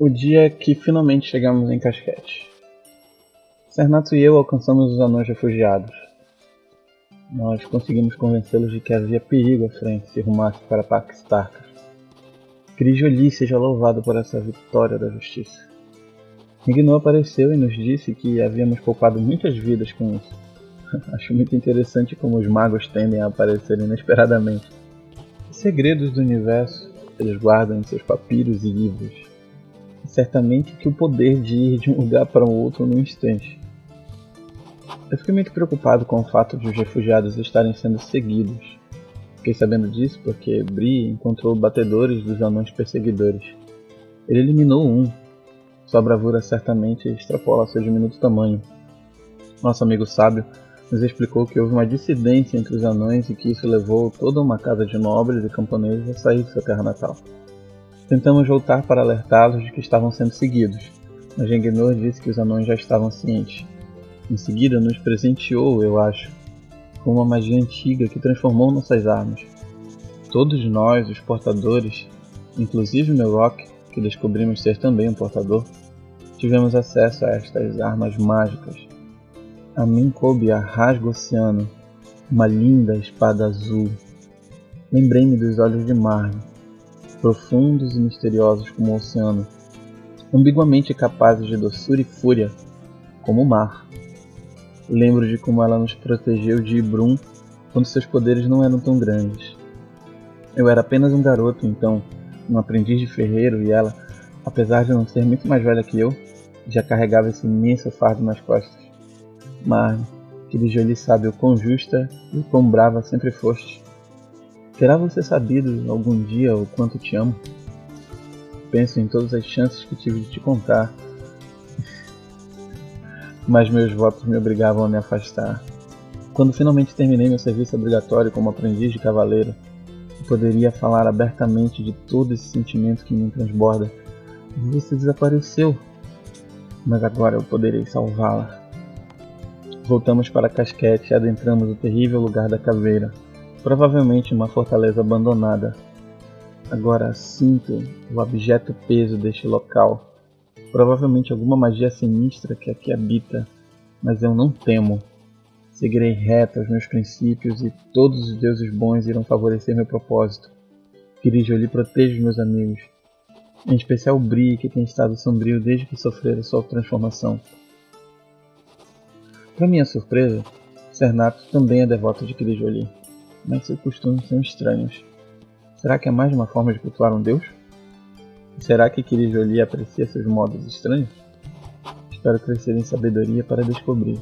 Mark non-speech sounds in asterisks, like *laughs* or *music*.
O dia que finalmente chegamos em Casquete. Cernato e eu alcançamos os anões refugiados. Nós conseguimos convencê-los de que havia perigo à frente se rumasse para Paxtarcas. Crijoli seja louvado por essa vitória da justiça. Igno apareceu e nos disse que havíamos poupado muitas vidas com isso. *laughs* Acho muito interessante como os magos tendem a aparecer inesperadamente. Os segredos do universo eles guardam em seus papiros e livros. Certamente que o poder de ir de um lugar para o outro num instante. Eu fiquei muito preocupado com o fato de os refugiados estarem sendo seguidos. Fiquei sabendo disso porque Bri encontrou batedores dos anões perseguidores. Ele eliminou um. Sua bravura certamente extrapola seu diminuto tamanho. Nosso amigo sábio nos explicou que houve uma dissidência entre os anões e que isso levou toda uma casa de nobres e camponeses a sair de sua terra natal. Tentamos voltar para alertá-los de que estavam sendo seguidos, mas Gengenor disse que os anões já estavam cientes. Em seguida, nos presenteou, eu acho, com uma magia antiga que transformou nossas armas. Todos nós, os portadores, inclusive meu Rock, que descobrimos ser também um portador, tivemos acesso a estas armas mágicas a mim coube a rasgo oceano, uma linda espada azul. Lembrei-me dos olhos de Marne, profundos e misteriosos como o oceano, ambiguamente capazes de doçura e fúria, como o mar. Lembro de como ela nos protegeu de Ibrum quando seus poderes não eram tão grandes. Eu era apenas um garoto, então, um aprendiz de ferreiro, e ela, apesar de não ser muito mais velha que eu, já carregava esse imenso fardo nas costas. Marne, que lhe sabe o quão justa e o quão brava sempre foste. Terá você sabido algum dia o quanto te amo? Penso em todas as chances que tive de te contar, mas meus votos me obrigavam a me afastar. Quando finalmente terminei meu serviço obrigatório como aprendiz de cavaleiro, poderia falar abertamente de todo esse sentimento que me transborda. Você desapareceu, mas agora eu poderei salvá-la. Voltamos para Casquete e adentramos o terrível lugar da caveira, provavelmente uma fortaleza abandonada. Agora sinto o abjeto peso deste local, provavelmente alguma magia sinistra que aqui habita, mas eu não temo. Seguirei reto aos meus princípios e todos os deuses bons irão favorecer meu propósito. Kirijo lhe proteja meus amigos, em especial o Bri, que tem estado sombrio desde que sofrera sua transformação. Para minha surpresa, Cernato também é devoto de Kirijoli, mas seus costumes são estranhos. Será que é mais uma forma de cultuar um deus? será que Kirijoli aprecia seus modos estranhos? Espero crescer em sabedoria para descobrir.